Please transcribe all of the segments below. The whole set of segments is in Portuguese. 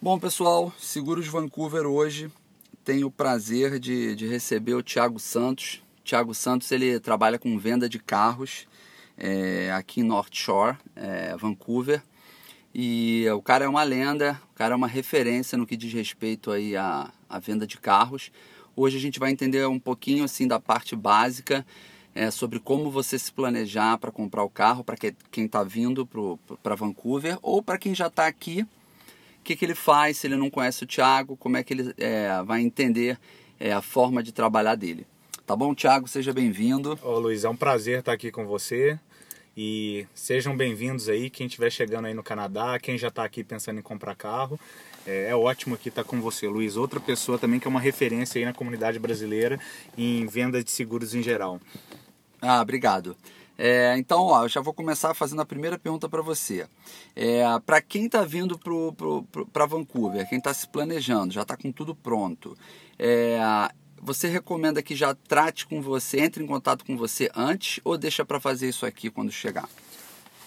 Bom, pessoal, Seguros Vancouver hoje tem o prazer de, de receber o Thiago Santos. Thiago Santos ele trabalha com venda de carros é, aqui em North Shore, é, Vancouver. E o cara é uma lenda, o cara é uma referência no que diz respeito aí à, à venda de carros. Hoje a gente vai entender um pouquinho assim da parte básica é, sobre como você se planejar para comprar o carro para que, quem está vindo para Vancouver ou para quem já está aqui. O que, que ele faz se ele não conhece o Thiago, como é que ele é, vai entender é, a forma de trabalhar dele. Tá bom, Thiago? Seja bem-vindo. Ô Luiz, é um prazer estar aqui com você. E sejam bem-vindos aí, quem estiver chegando aí no Canadá, quem já está aqui pensando em comprar carro. É, é ótimo aqui estar com você, Luiz. Outra pessoa também que é uma referência aí na comunidade brasileira em venda de seguros em geral. Ah, obrigado. É, então, ó, eu já vou começar fazendo a primeira pergunta para você. É, para quem está vindo para Vancouver, quem está se planejando, já está com tudo pronto, é, você recomenda que já trate com você, entre em contato com você antes ou deixa para fazer isso aqui quando chegar?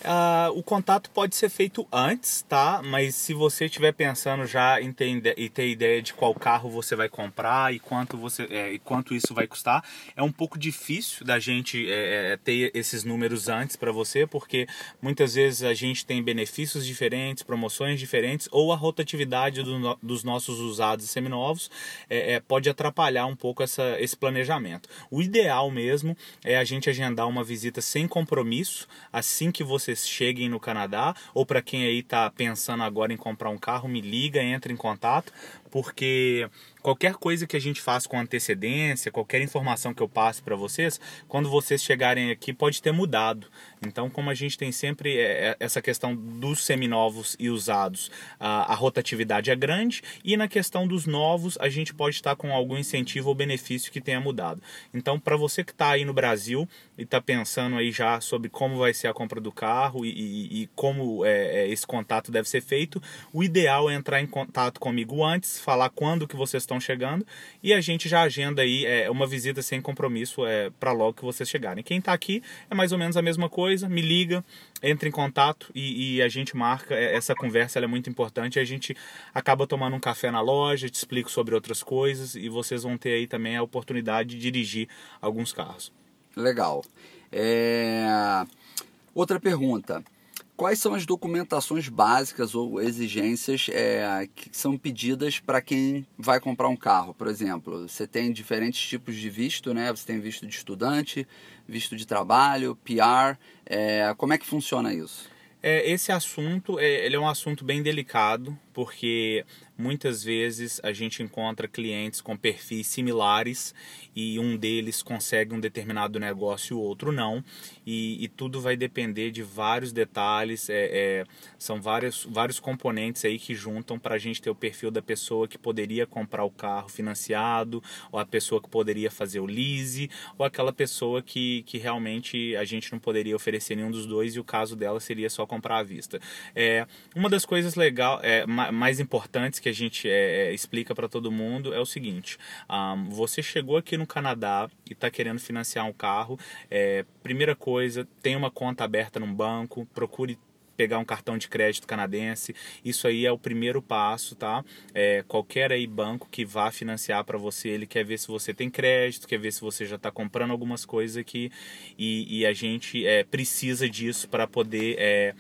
Uh, o contato pode ser feito antes, tá? Mas se você estiver pensando já em ter, e ter ideia de qual carro você vai comprar e quanto, você, é, e quanto isso vai custar, é um pouco difícil da gente é, é ter esses números antes para você, porque muitas vezes a gente tem benefícios diferentes, promoções diferentes, ou a rotatividade do, dos nossos usados e seminovos é, é, pode atrapalhar um pouco essa, esse planejamento. O ideal mesmo é a gente agendar uma visita sem compromisso assim que você vocês cheguem no Canadá, ou para quem aí está pensando agora em comprar um carro, me liga, entre em contato, porque qualquer coisa que a gente faça com antecedência, qualquer informação que eu passe para vocês, quando vocês chegarem aqui pode ter mudado. Então, como a gente tem sempre é, é, essa questão dos seminovos e usados, a, rotatividade é grande e na questão dos novos a gente pode estar com algum incentivo ou benefício que tenha mudado. Então, para você que está aí no Brasil e está pensando aí já sobre como vai ser a compra do carro e, e, e como é, é, esse contato deve ser feito, o ideal é entrar em contato comigo antes, falar quando que vocês estão chegando e a gente já agenda aí é, uma visita sem compromisso é, para logo que vocês chegarem. Quem está aqui é mais ou menos a mesma coisa, me liga, entre em contato e, e a gente marca. É, essa conversa é muito importante. A gente acaba tomando um café na loja, te explico sobre outras coisas e vocês vão ter aí também a oportunidade de dirigir alguns carros. Legal. É... Outra pergunta quais são as documentações básicas ou exigências é, que são pedidas para quem vai comprar um carro? Por exemplo, você tem diferentes tipos de visto, né? Você tem visto de estudante, visto de trabalho, PR. É, como é que funciona isso? É, esse assunto é, ele é um assunto bem delicado, porque muitas vezes a gente encontra clientes com perfis similares e um deles consegue um determinado negócio e o outro não. E, e tudo vai depender de vários detalhes é, é, são vários, vários componentes aí que juntam para a gente ter o perfil da pessoa que poderia comprar o carro financiado ou a pessoa que poderia fazer o lease ou aquela pessoa que, que realmente a gente não poderia oferecer nenhum dos dois e o caso dela seria só comprar à vista. É, uma das coisas legal, é, mais importantes que a gente é, é explica para todo mundo é o seguinte: um, você chegou aqui no Canadá e está querendo financiar um carro, é, primeira coisa, tem uma conta aberta num banco, procure pegar um cartão de crédito canadense. Isso aí é o primeiro passo, tá? É, qualquer aí banco que vá financiar para você, ele quer ver se você tem crédito, quer ver se você já está comprando algumas coisas aqui e, e a gente é, precisa disso para poder é,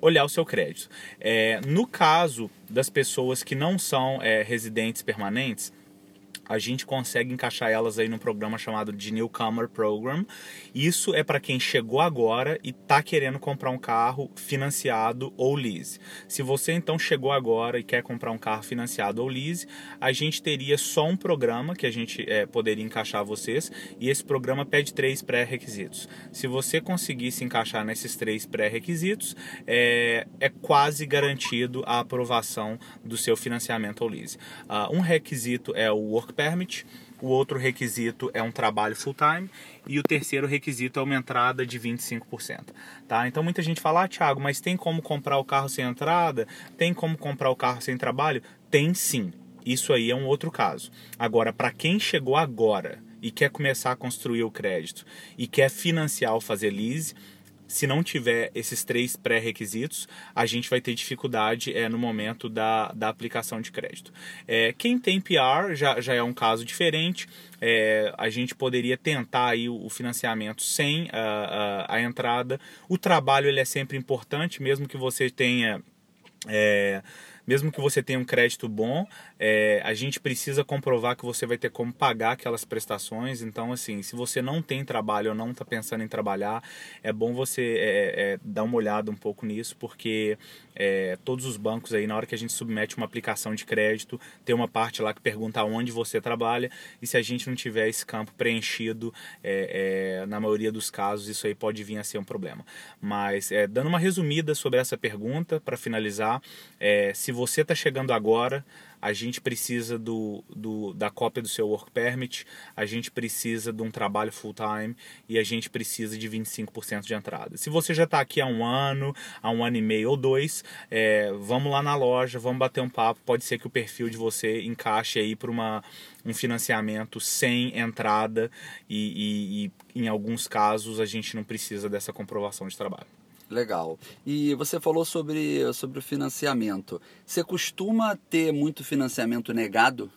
olhar o seu crédito. É, no caso das pessoas que não são é, residentes permanentes, a gente consegue encaixar elas aí no programa chamado de Newcomer Program. Isso é para quem chegou agora e está querendo comprar um carro financiado ou lease. Se você então chegou agora e quer comprar um carro financiado ou lease, a gente teria só um programa que a gente é, poderia encaixar vocês e esse programa pede três pré-requisitos. Se você conseguir se encaixar nesses três pré-requisitos, é, é quase garantido a aprovação do seu financiamento ou lease. Uh, um requisito é o work permit, o outro requisito é um trabalho full time e o terceiro requisito é uma entrada de 25%. Tá? Então muita gente fala, ah, Thiago, mas tem como comprar o carro sem entrada? Tem como comprar o carro sem trabalho? Tem sim. Isso aí é um outro caso. Agora, para quem chegou agora e quer começar a construir o crédito e quer financiar ou fazer lease, se não tiver esses três pré-requisitos, a gente vai ter dificuldade é, no momento da, da aplicação de crédito. É, quem tem PR já, já é um caso diferente. É, a gente poderia tentar aí o, financiamento sem a, a, a, entrada. O trabalho ele é sempre importante, mesmo que você tenha. É, mesmo que você tenha um crédito bom, é, a gente precisa comprovar que você vai ter como pagar aquelas prestações. Então, assim, se você não tem trabalho ou não está pensando em trabalhar, é bom você é, é, dar uma olhada um pouco nisso, porque é, todos os bancos aí, na hora que a gente submete uma aplicação de crédito, tem uma parte lá que pergunta onde você trabalha, e se a gente não tiver esse campo preenchido, é, é, na maioria dos casos, isso aí pode vir a ser um problema. Mas, dando uma resumida sobre essa pergunta, para finalizar, se você está chegando agora, a gente precisa do, do, da cópia do seu work permit, a gente precisa de um trabalho full time e a gente precisa de 25% de entrada. Se você já está aqui há um ano, há um ano e meio ou dois, é, vamos lá na loja, vamos bater um papo. Pode ser que o perfil de você encaixe aí para um financiamento sem entrada e, e, e em alguns casos a gente não precisa dessa comprovação de trabalho. Legal. E você falou sobre, sobre o financiamento. Você costuma ter muito financiamento negado?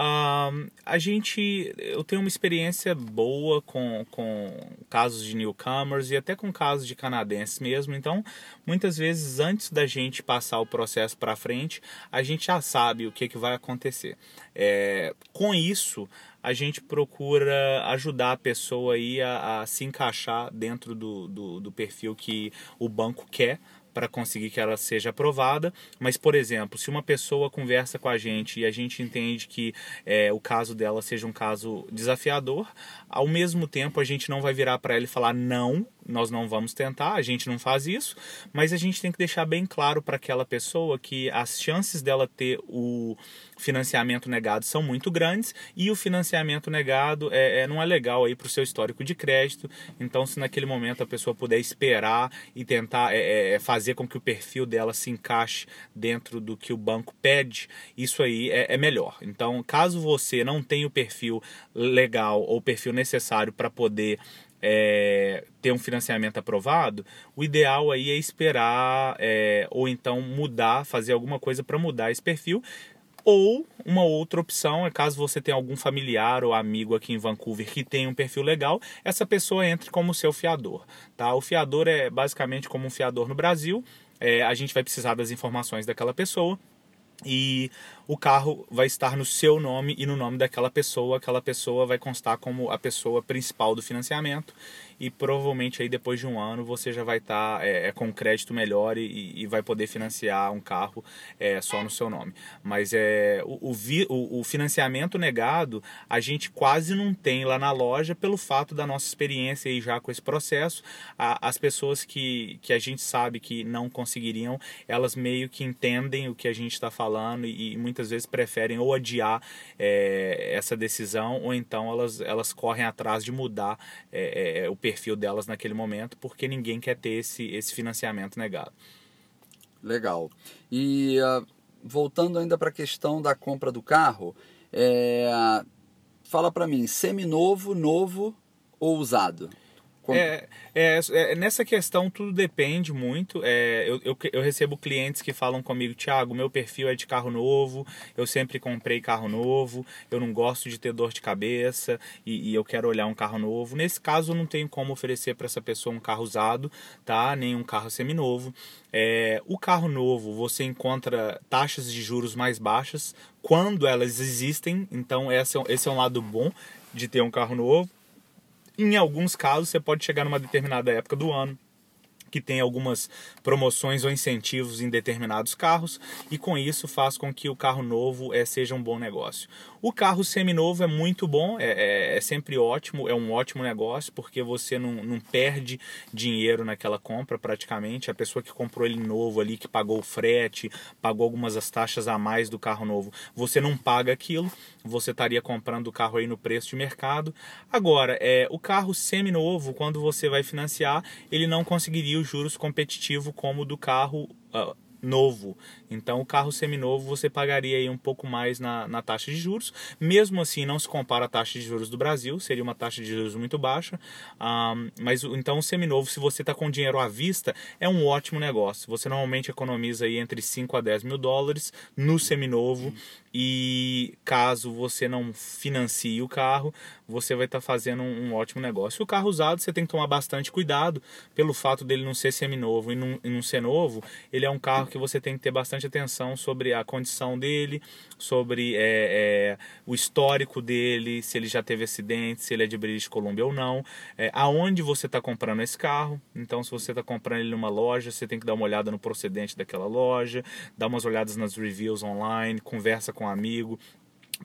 A gente, eu tenho uma experiência boa com, com casos de newcomers e até com casos de canadenses mesmo. Então, muitas vezes antes da gente passar o processo para frente, a gente já sabe o que, que vai acontecer. É, com isso, a gente procura ajudar a pessoa aí a, a se encaixar dentro do, do, do perfil que o banco quer para conseguir que ela seja aprovada. Mas, por exemplo, se uma pessoa conversa com a gente e a gente entende que é, o caso dela seja um caso desafiador, ao mesmo tempo a gente não vai virar para ela e falar não, nós não vamos tentar, a gente não faz isso, mas a gente tem que deixar bem claro para aquela pessoa que as chances dela ter o financiamento negado são muito grandes e o financiamento negado é, é não é legal aí para o seu histórico de crédito. Então, se naquele momento a pessoa puder esperar e tentar é, é, é, fazer com que o perfil dela se encaixe dentro do que o banco pede, isso aí é, é melhor. Então, caso você não tenha o perfil legal ou o perfil necessário para poder é, ter um financiamento aprovado, o ideal aí é esperar é, ou então mudar, fazer alguma coisa para mudar esse perfil. Ou uma outra opção é caso você tenha algum familiar ou amigo aqui em Vancouver que tenha um perfil legal, essa pessoa entre como seu fiador. Tá? O fiador é basicamente como um fiador no Brasil. É, a gente vai precisar das informações daquela pessoa e o carro vai estar no seu nome e no nome daquela pessoa. Aquela pessoa vai constar como a pessoa principal do financiamento e provavelmente aí depois de um ano você já vai estar tá, é, é, com crédito melhor e, e, vai poder financiar um carro é, só no seu nome. Mas é, o, o, o, financiamento negado a gente quase não tem lá na loja pelo fato da nossa experiência aí já com esse processo. A, as pessoas que, que a gente sabe que não conseguiriam, elas meio que entendem o que a gente está falando e, e, muitas vezes preferem ou adiar é, essa decisão ou então elas, elas correm atrás de mudar é, é, o perfil delas naquele momento, porque ninguém quer ter esse, esse financiamento negado. Legal. E uh, voltando ainda para a questão da compra do carro, é, fala para mim, seminovo, novo ou usado? É, é, é, nessa questão tudo depende muito. É, eu, eu, eu, recebo clientes que falam comigo, Thiago, meu perfil é de carro novo, eu sempre comprei carro novo, eu não gosto de ter dor de cabeça e, e eu quero olhar um carro novo. Nesse caso, eu não tenho como oferecer para essa pessoa um carro usado, tá? Nem um carro seminovo. É, o carro novo você encontra taxas de juros mais baixas quando elas existem, então esse é, esse é um lado bom de ter um carro novo. Em alguns casos, você pode chegar numa determinada época do ano que tem algumas promoções ou incentivos em determinados carros e com isso faz com que o carro novo é, seja um bom negócio. O carro seminovo é muito bom, é, é, é, sempre ótimo, é um ótimo negócio porque você não, não perde dinheiro naquela compra praticamente. A pessoa que comprou ele novo ali, que pagou o frete, pagou algumas as taxas a mais do carro novo, você não paga aquilo, você estaria comprando o carro aí no preço de mercado. Agora, é, o carro seminovo, quando você vai financiar, ele não conseguiria os juros competitivos como o do carro uh, novo. Então, o carro seminovo você pagaria aí um pouco mais na, na taxa de juros. Mesmo assim, não se compara a taxa de juros do Brasil, seria uma taxa de juros muito baixa. Um, mas então, o seminovo, se você está com dinheiro à vista, é um ótimo negócio. Você normalmente economiza aí entre 5 a 10 mil dólares no seminovo. E caso você não financie o carro, você vai estar tá fazendo um, um, ótimo negócio. O carro usado você tem que tomar bastante cuidado pelo fato dele não ser seminovo e não, e não ser novo. Ele é um carro que você tem que ter bastante atenção sobre a condição dele, sobre é, é, o histórico dele, se ele já teve acidente, se ele é de British Columbia ou não, é, aonde você está comprando esse carro. Então, se você está comprando ele numa loja, você tem que dar uma olhada no procedente daquela loja, dar umas olhadas nas reviews online, conversa com um amigo,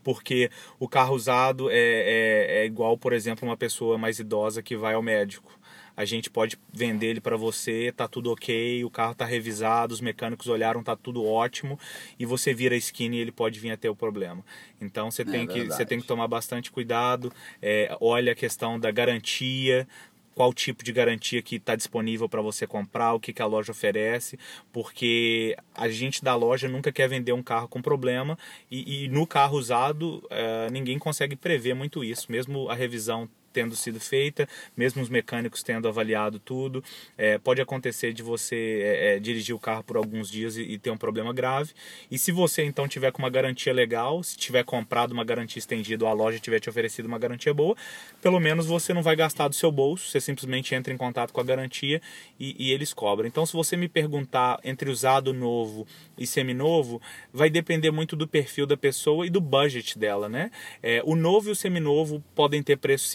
porque o carro usado é, é, é, igual, por exemplo, uma pessoa mais idosa que vai ao médico. A gente pode vender ele para você, tá tudo ok, o carro tá revisado, os mecânicos olharam, tá tudo ótimo, e você vira a skin e ele pode vir a ter o problema. Então você é tem, que, você tem que tomar bastante cuidado, é, olha a questão da garantia, qual tipo de garantia que está disponível para você comprar, o que, que a loja oferece, porque a gente da loja nunca quer vender um carro com problema e, e no carro usado uh, ninguém consegue prever muito isso, mesmo a revisão tendo sido feita, mesmo os mecânicos tendo avaliado tudo. É, pode acontecer de você é, é, dirigir o carro por alguns dias e, e, ter um problema grave. E se você então tiver com uma garantia legal, se tiver comprado uma garantia estendida ou a loja tiver te oferecido uma garantia boa, pelo menos você não vai gastar do seu bolso, você simplesmente entra em contato com a garantia e, e eles cobram. Então, se você me perguntar entre usado novo e seminovo, vai depender muito do perfil da pessoa e do budget dela, né? É, o novo e o seminovo podem ter preço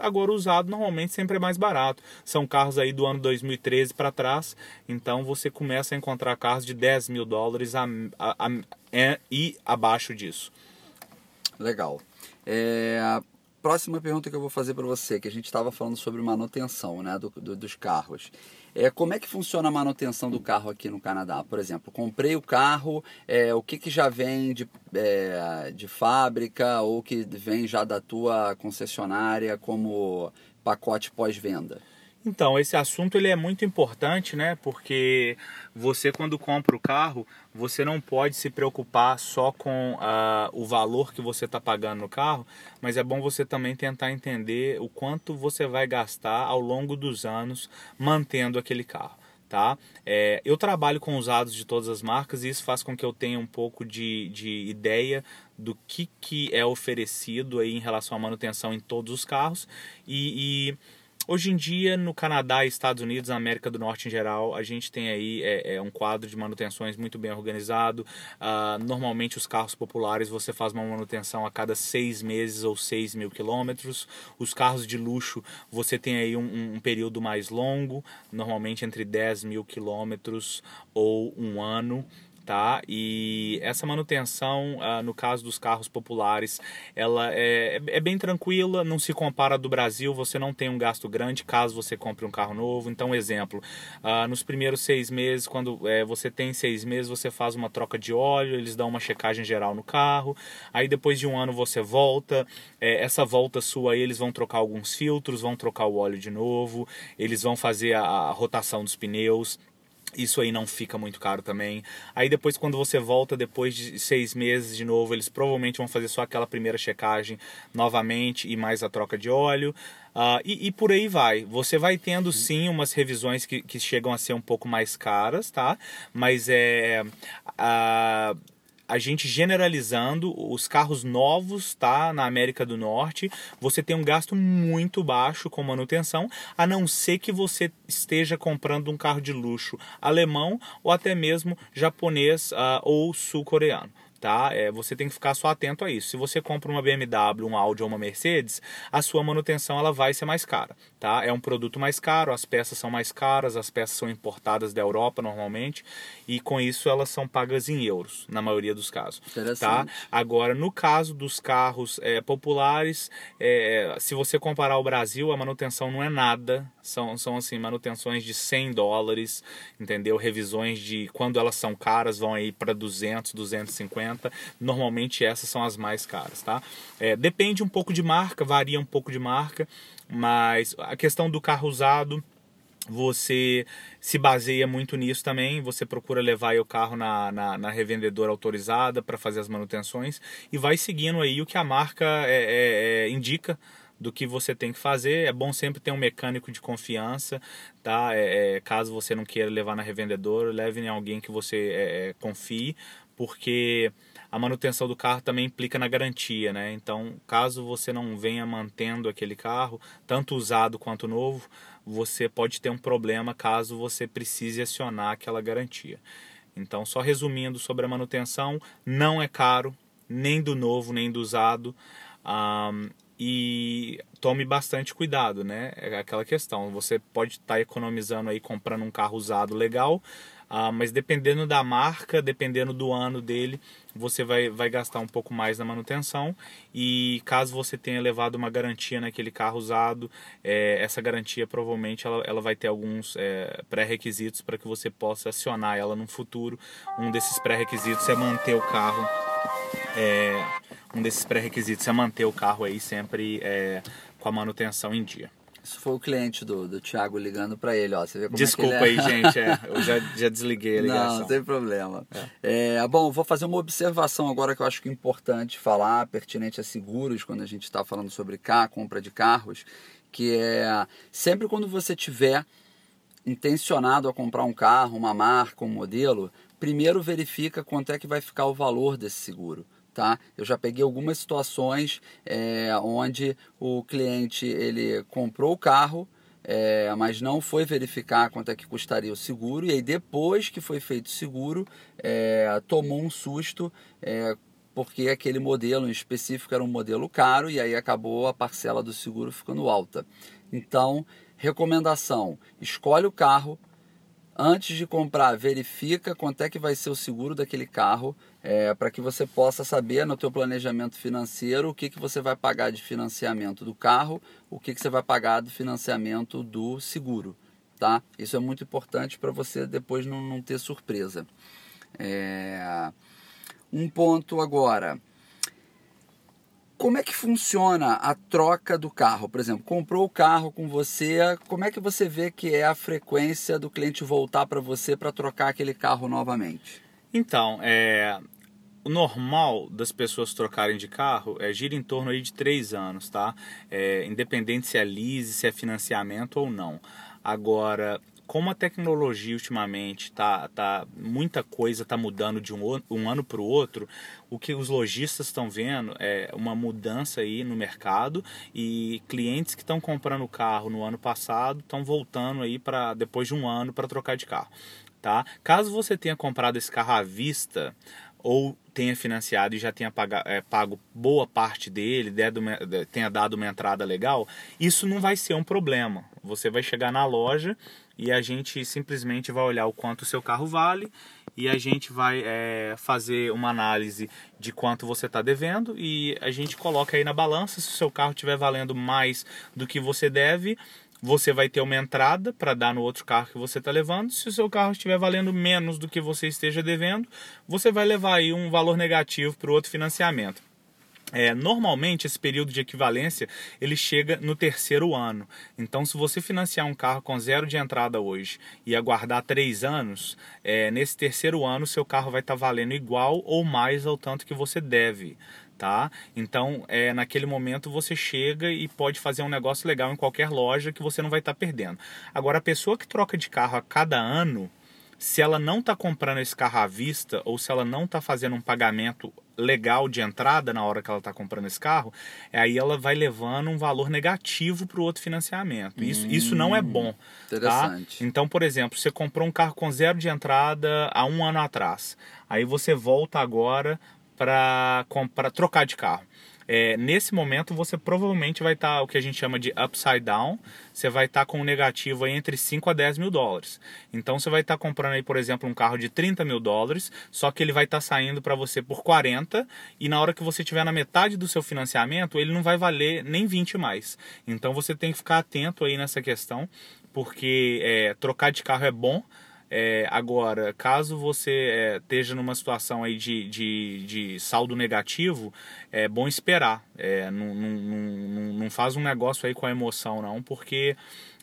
agora usado normalmente sempre é mais barato. São carros aí do ano 2013 para trás, então você começa a encontrar carros de 10 mil dólares a, a, a, é, e abaixo disso. Legal. É, próxima pergunta que eu vou fazer para você, que a gente estava falando sobre manutenção né, do, do, dos carros. É, como é que funciona a manutenção do carro aqui no Canadá? Por exemplo, comprei o carro, é, o que, que já vem de, é, de fábrica ou que vem já da tua concessionária como pacote pós-venda? Então, esse assunto ele é muito importante, né? Porque você quando compra o carro, você não pode se preocupar só com uh, o valor que você está pagando no carro, mas é bom você também tentar entender o quanto você vai gastar ao longo dos anos mantendo aquele carro. Tá? É, eu trabalho com usados de todas as marcas e isso faz com que eu tenha um pouco de, de ideia do que, que é oferecido aí em relação à manutenção em todos os carros e, e Hoje em dia, no Canadá, Estados Unidos, na América do Norte em geral, a gente tem aí é, é um quadro de manutenções muito bem organizado. Uh, normalmente, os carros populares você faz uma manutenção a cada seis meses ou seis mil quilômetros. Os carros de luxo você tem aí um, um período mais longo, normalmente entre 10 mil quilômetros ou um ano tá? E essa manutenção, ah, no caso dos carros populares, ela é, é bem tranquila, não se compara do Brasil, você não tem um gasto grande caso você compre um carro novo. Então, exemplo, ah, nos primeiros seis meses, quando é, você tem seis meses, você faz uma troca de óleo, eles dão uma checagem geral no carro, aí depois de um ano você volta, é, essa volta sua eles vão trocar alguns filtros, vão trocar o óleo de novo, eles vão fazer a, a rotação dos pneus, isso aí não fica muito caro também. Aí depois, quando você volta, depois de seis meses de novo, eles provavelmente vão fazer só aquela primeira checagem novamente e mais a troca de óleo. Uh, e, e, por aí vai. Você vai tendo sim umas revisões que, que chegam a ser um pouco mais caras, tá? Mas é. Uh, a gente generalizando os carros novos, tá, na América do Norte, você tem um gasto muito baixo com manutenção, a não ser que você esteja comprando um carro de luxo alemão ou até mesmo japonês uh, ou sul-coreano tá? É, você tem que ficar só atento a isso. Se você compra uma BMW, um Audi ou uma Mercedes, a sua manutenção ela vai ser mais cara, tá? É um produto mais caro, as peças são mais caras, as peças são importadas da Europa normalmente e com isso elas são pagas em euros na maioria dos casos, tá? Agora no caso dos carros é, populares, é, se você comparar o Brasil, a manutenção não é nada, são, são assim manutenções de 100 dólares, entendeu? Revisões de quando elas são caras vão aí para 200, 250 Normalmente essas são as mais caras, tá? É, depende um pouco de marca, varia um pouco de marca, mas a questão do carro usado você se baseia muito nisso também. Você procura levar o carro na, na, na revendedora autorizada para fazer as manutenções e vai seguindo aí o que a marca é, é, é, indica do que você tem que fazer. É bom sempre ter um mecânico de confiança, tá? É, é caso você não queira levar na revendedora, leve em alguém que você é, é, confie, porque a manutenção do carro também implica na garantia, né? Então, caso você não venha mantendo aquele carro, tanto usado quanto novo, você pode ter um problema caso você precise acionar aquela garantia. Então, só resumindo sobre a manutenção, não é caro, nem do novo, nem do usado. Um, e tome bastante cuidado, né? É aquela questão. Você pode estar tá economizando aí comprando um carro usado legal, ah, mas dependendo da marca, dependendo do ano dele, você vai, vai gastar um pouco mais na manutenção. E caso você tenha levado uma garantia naquele carro usado, é, essa garantia provavelmente ela, ela vai ter alguns é, pré-requisitos para que você possa acionar ela no futuro. Um desses pré-requisitos é manter o carro. É, um desses pré-requisitos é manter o carro aí sempre é, com a manutenção em dia. Isso foi o cliente do, do Thiago ligando para ele, ó. Você vê como Desculpa é aí, é. gente. É, eu já, já desliguei a ligação. Não, sem problema. É. é. bom, vou fazer uma observação agora que eu acho que é importante falar, pertinente a seguros, quando a gente está falando sobre carro, compra de carros, que é sempre quando você tiver intencionado a comprar um carro, uma marca, um modelo, primeiro verifica quanto é que vai ficar o valor desse seguro tá? Eu já peguei algumas situações é, onde o cliente ele comprou o carro, é, mas não foi verificar quanto é que custaria o seguro e aí depois que foi feito o seguro é, tomou um susto é, porque aquele modelo em específico era um modelo caro e aí acabou a parcela do seguro ficando alta. Então, recomendação: escolhe o carro, antes de comprar, verifica quanto é que vai ser o seguro daquele carro, é, para que você possa saber no teu planejamento financeiro o que, que você vai pagar de financiamento do carro, o que, que você vai pagar do financiamento do seguro. Tá? Isso é muito importante para você depois não, não ter surpresa. É... Um ponto agora como é que funciona a troca do carro? Por exemplo, comprou o carro com você, como é que você vê que é a frequência do cliente voltar para você para trocar aquele carro novamente? Então, é, o normal das pessoas trocarem de carro é gira em torno aí de três anos, tá? É, independente se é lease, se é financiamento ou não. Agora, como a tecnologia ultimamente tá, tá muita coisa está mudando de um, um ano para o outro, o que os lojistas estão vendo é uma mudança aí no mercado e clientes que estão comprando carro no ano passado estão voltando aí para depois de um ano para trocar de carro. Tá? Caso você tenha comprado esse carro à vista, ou tenha financiado e já tenha pago, é, pago boa parte dele, tenha dado uma entrada legal, isso não vai ser um problema. Você vai chegar na loja e a gente simplesmente vai olhar o quanto o seu carro vale e a gente vai é, fazer uma análise de quanto você está devendo e a gente coloca aí na balança se o seu carro estiver valendo mais do que você deve você vai ter uma entrada para dar no outro carro que você está levando. Se o seu carro estiver valendo menos do que você esteja devendo, você vai levar aí um valor negativo para o outro financiamento. É, normalmente esse período de equivalência ele chega no terceiro ano. Então, se você financiar um carro com zero de entrada hoje e aguardar três anos, é, nesse terceiro ano seu carro vai estar tá valendo igual ou mais ao tanto que você deve. Tá? Então, é, naquele momento você chega e pode fazer um negócio legal em qualquer loja que você não vai estar tá perdendo. Agora, a pessoa que troca de carro a cada ano, se ela não está comprando esse carro à vista ou se ela não está fazendo um pagamento legal de entrada na hora que ela está comprando esse carro, aí ela vai levando um valor negativo para o outro financiamento. Isso, hum, isso não é bom. Tá? Interessante. Tá? Então, por exemplo, você comprou um carro com zero de entrada há um ano atrás. Aí você volta agora para trocar de carro. É, nesse momento você provavelmente vai estar tá, o que a gente chama de upside down, você vai estar tá com um negativo entre 5 a 10 mil dólares. Então você vai estar tá comprando aí, por exemplo, um carro de 30 mil dólares, só que ele vai estar tá saindo para você por 40 e na hora que você estiver na metade do seu financiamento, ele não vai valer nem 20 mais. Então você tem que ficar atento aí nessa questão, porque é, trocar de carro é bom, é, agora, caso você é, esteja numa situação aí de, de, de, saldo negativo, é bom esperar. É, não, não, não, não faz um negócio aí com a emoção, não, porque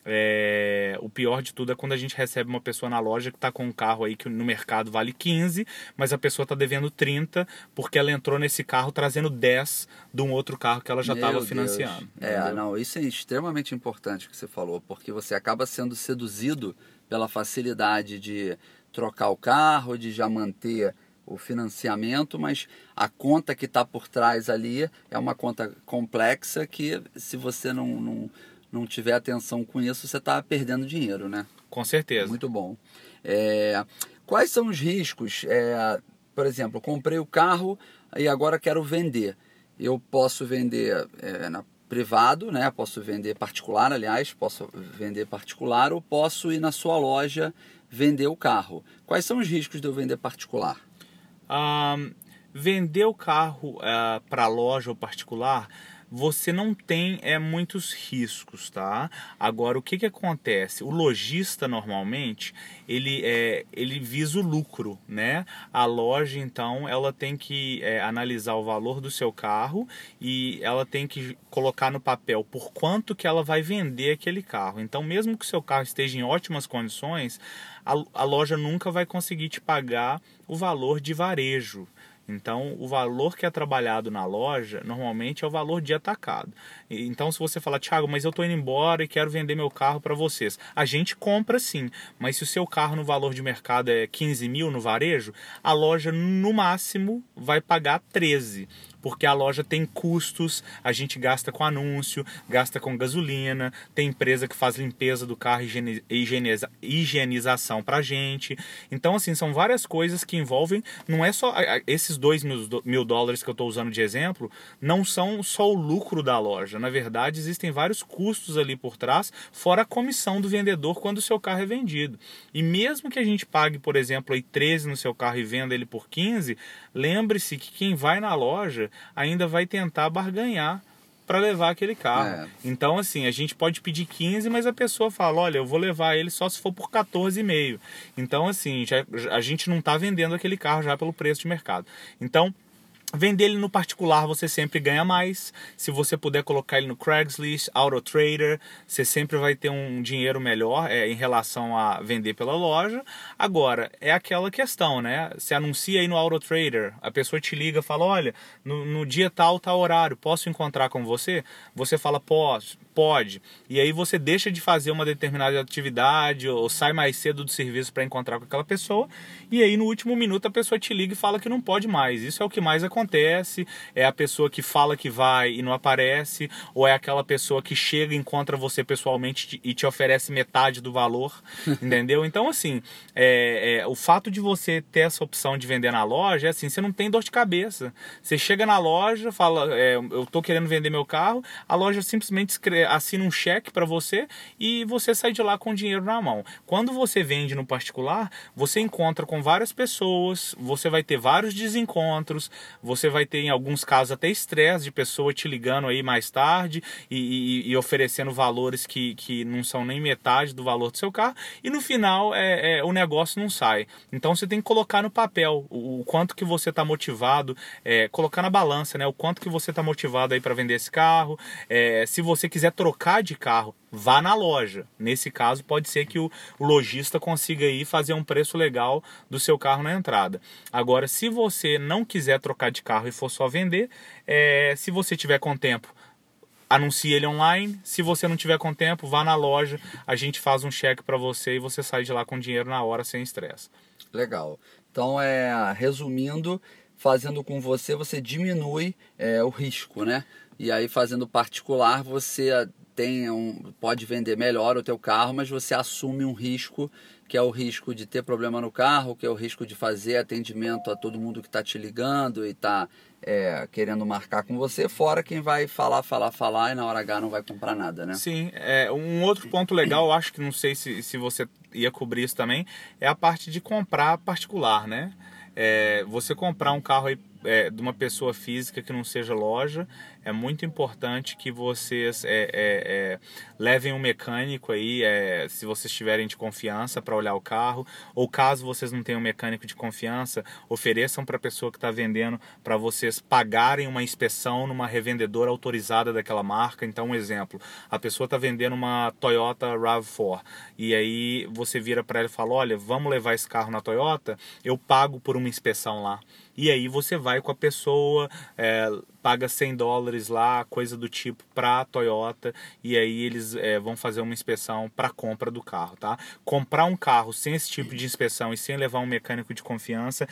É, o pior de tudo é quando a gente recebe uma pessoa na loja que está com um carro aí que no mercado vale 15, mas a pessoa está devendo 30 porque ela entrou nesse carro trazendo 10 de um outro carro que ela já estava financiando. É, entendeu? não, isso é extremamente importante que você falou, porque você acaba sendo seduzido pela facilidade de trocar o carro, de já manter o financiamento, mas a conta que está por trás ali é uma conta complexa que se você não, não não tiver atenção com isso, você está perdendo dinheiro, né? Com certeza. Muito bom. É, quais são os riscos? É, por exemplo, comprei o carro e agora quero vender. Eu posso vender é, na privado, né? Posso vender particular, aliás, posso vender particular ou posso ir na sua loja vender o carro. Quais são os riscos de eu vender particular? Um, vender o carro uh, é, para loja ou particular você não tem é muitos riscos, tá? Agora o que que acontece? O lojista normalmente ele é ele visa o lucro, né? A loja então ela tem que é, analisar o valor do seu carro e ela tem que colocar no papel por quanto que ela vai vender aquele carro. Então mesmo que o seu carro esteja em ótimas condições, a, a loja nunca vai conseguir te pagar o valor de varejo. Então, o valor que é trabalhado na loja normalmente é o valor de atacado. Então, se você falar, Thiago, mas eu estou indo embora e quero vender meu carro para vocês, a gente compra sim, mas se o seu carro no valor de mercado é 15 mil no varejo, a loja no máximo vai pagar 13 porque a loja tem custos, a gente gasta com anúncio, gasta com gasolina, tem empresa que faz limpeza do carro, higieniza, higienização pra gente. Então, assim, são várias coisas que envolvem, não é só esses dois mil, mil dólares que eu estou usando de exemplo, não são só o lucro da loja. Na verdade, existem vários custos ali por trás, fora a comissão do vendedor quando o seu carro é vendido. E mesmo que a gente pague, por exemplo, aí 13 no seu carro e venda ele por 15, lembre-se que quem vai na loja ainda vai tentar barganhar para levar aquele carro. É. Então, assim, a gente pode pedir 15, mas a pessoa fala: olha, eu vou levar ele só se for por 14,5. Então, assim, já, a gente não está vendendo aquele carro já pelo preço de mercado. Então, Vender ele no particular você sempre ganha mais. Se você puder colocar ele no Craigslist, AutoTrader, você sempre vai ter um dinheiro melhor é, em relação a vender pela loja. Agora, é aquela questão, né? Você anuncia aí no AutoTrader, a pessoa te liga fala: olha, no, no dia tal, tal horário, posso encontrar com você? Você fala: posso Pode. E aí você deixa de fazer uma determinada atividade ou sai mais cedo do serviço para encontrar com aquela pessoa. E aí no último minuto a pessoa te liga e fala que não pode mais. Isso é o que mais acontece. É a pessoa que fala que vai e não aparece, ou é aquela pessoa que chega, encontra você pessoalmente e te oferece metade do valor, entendeu? Então assim, é, é, o fato de você ter essa opção de vender na loja é assim, você não tem dor de cabeça. Você chega na loja, fala, é, eu estou querendo vender meu carro, a loja simplesmente assina um cheque para você e você sai de lá com o dinheiro na mão. Quando você vende no particular, você encontra com várias pessoas, você vai ter vários desencontros, você vai ter em alguns casos até estresse de pessoa te ligando aí mais tarde e, e, e, oferecendo valores que, que não são nem metade do valor do seu carro e no final é, é o negócio não sai. Então você tem que colocar no papel o, o quanto que você está motivado, é, colocar na balança, né? O quanto que você está motivado aí para vender esse carro. É, se você quiser trocar de carro, vá na loja. Nesse caso, pode ser que o, lojista consiga aí fazer um preço legal do seu carro na entrada. Agora, se você não quiser trocar de carro e for só vender, é, se você tiver com tempo, anuncie ele online. Se você não tiver com tempo, vá na loja, a gente faz um cheque para você e você sai de lá com dinheiro na hora sem estresse. Legal. Então, é, resumindo, fazendo com você, você diminui é, o risco, né? E aí fazendo particular, você tem um, pode vender melhor o teu carro, mas você assume um risco que é o risco de ter problema no carro, que é o risco de fazer atendimento a todo mundo que está te ligando e está é, querendo marcar com você, fora quem vai falar, falar, falar e na hora H não vai comprar nada, né? Sim, é, um outro ponto legal, acho que não sei se, se você ia cobrir isso também, é a parte de comprar particular, né? É, você comprar um carro aí é, de uma pessoa física que não seja loja, é muito importante que vocês é, é, é levem um mecânico aí, é, se vocês tiverem de confiança para olhar o carro, ou caso vocês não tenham um mecânico de confiança, ofereçam para a pessoa que está vendendo para vocês pagarem uma inspeção numa revendedora autorizada daquela marca. Então, um exemplo, a pessoa está vendendo uma Toyota RAV4 e aí você vira para ela e fala, olha, vamos levar esse carro na Toyota, eu pago por uma inspeção lá. E aí você vai com a pessoa, é, paga 100 dólares lá, coisa do tipo, para a Toyota, e aí eles é, vão fazer uma inspeção para compra do carro, tá? Comprar um carro sem esse tipo de inspeção e sem levar um mecânico de confiança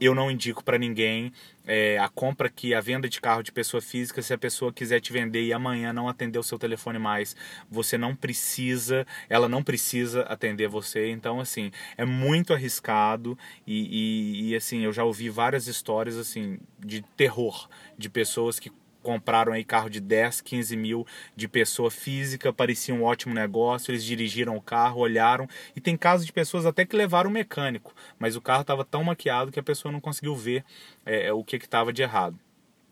eu não indico para ninguém é, a compra que a venda de carro de pessoa física, se a pessoa quiser te vender e amanhã não atender o seu telefone mais, você não precisa, ela não precisa atender você. Então, assim, é muito arriscado e, e, e assim, eu já ouvi várias histórias assim de terror de pessoas que compraram aí carro de 10, 15 mil de pessoa física, parecia um ótimo negócio, eles dirigiram o carro, olharam, e tem casos de pessoas até que levaram um mecânico, mas o carro estava tão maquiado que a pessoa não conseguiu ver é, o que estava de errado.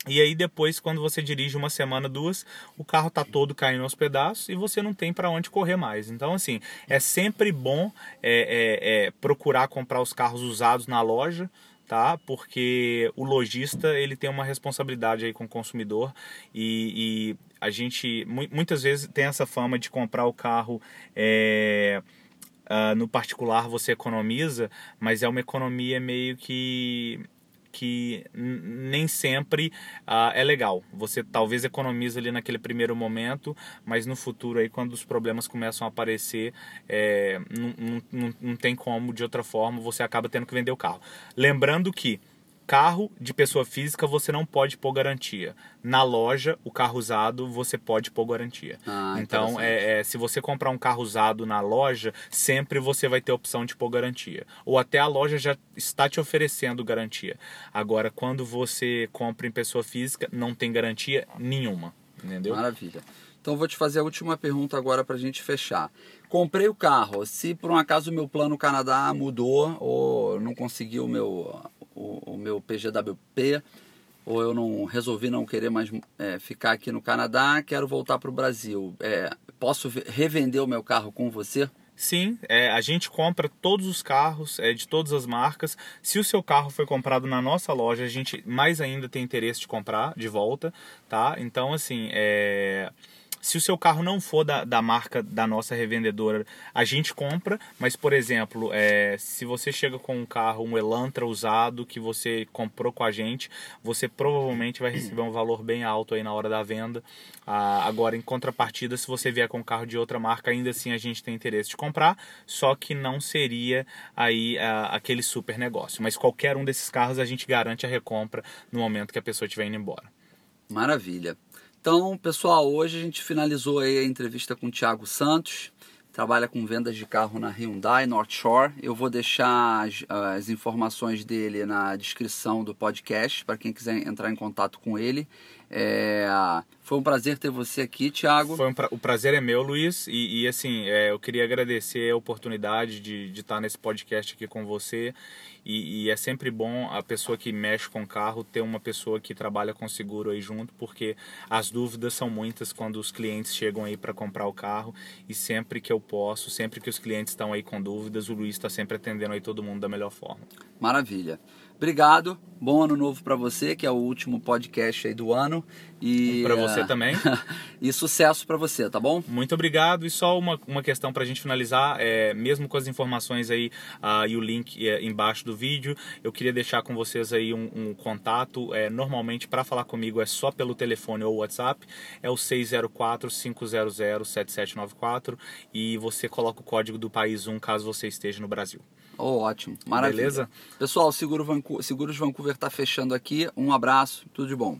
E aí depois, quando você dirige uma semana, duas, o carro tá todo caindo aos pedaços e você não tem para onde correr mais. Então, assim, é sempre bom é, é, é, procurar comprar os carros usados na loja, tá? Porque o lojista ele tem uma responsabilidade aí com o consumidor e, e a gente muitas vezes tem essa fama de comprar o carro é, uh, no particular você economiza, mas é uma economia meio que que nem sempre uh, é legal. Você talvez economiza ali naquele primeiro momento, mas no futuro aí quando os problemas começam a aparecer, é, não, não, não tem como de outra forma, você acaba tendo que vender o carro. Lembrando que Carro de pessoa física você não pode pôr garantia. Na loja, o carro usado você pode pôr garantia. Ah, então, é, é, se você comprar um carro usado na loja, sempre você vai ter a opção de pôr garantia. Ou até a loja já está te oferecendo garantia. Agora, quando você compra em pessoa física, não tem garantia nenhuma. Entendeu? Maravilha. Então, vou te fazer a última pergunta agora para a gente fechar. Comprei o carro. Se por um acaso o meu plano Canadá mudou ou não consegui o meu o, o meu PGWP, ou eu não resolvi não querer mais é, ficar aqui no Canadá, quero voltar para o Brasil. É, posso revender o meu carro com você? Sim, é, a gente compra todos os carros é, de todas as marcas. Se o seu carro foi comprado na nossa loja, a gente mais ainda tem interesse de comprar de volta, tá? Então, assim, é se o seu carro não for da, da marca da nossa revendedora, a gente compra, mas, por exemplo, é, se você chega com um carro, um Elantra usado que você comprou com a gente, você provavelmente vai receber um valor bem alto aí na hora da venda. Ah, agora, em contrapartida, se você vier com um carro de outra marca, ainda assim a gente tem interesse de comprar, só que não seria aí ah, aquele super negócio. Mas qualquer um desses carros a gente garante a recompra no momento que a pessoa estiver indo embora. Maravilha. Então, pessoal, hoje a gente finalizou a entrevista com o Thiago Santos, trabalha com vendas de carro na Hyundai North Shore. Eu vou deixar as, as informações dele na descrição do podcast para quem quiser entrar em contato com ele. É, foi um prazer ter você aqui, Thiago. Foi um pra, o prazer é meu, Luiz. E, e assim, é, eu queria agradecer a oportunidade de, de estar nesse podcast aqui com você. E, e, é sempre bom a pessoa que mexe com carro ter uma pessoa que trabalha com seguro aí junto, porque as dúvidas são muitas quando os clientes chegam aí para comprar o carro. E sempre que eu posso, sempre que os clientes estão aí com dúvidas, o Luiz está sempre atendendo aí todo mundo da melhor forma. Maravilha. Obrigado, bom ano novo para você, que é o último podcast aí do ano. E para você uh, também. e sucesso para você, tá bom? Muito obrigado. E só uma, uma questão para a gente finalizar, é, mesmo com as informações aí uh, e o link é, embaixo do vídeo, eu queria deixar com vocês aí um, um contato. É, normalmente, para falar comigo é só pelo telefone ou WhatsApp, é o 604-500-7794 e você coloca o código do país 1 caso você esteja no Brasil. Oh, ótimo, maravilha. Beleza? Pessoal, Seguro Vancouver, Seguros Vancouver está fechando aqui. Um abraço, tudo de bom.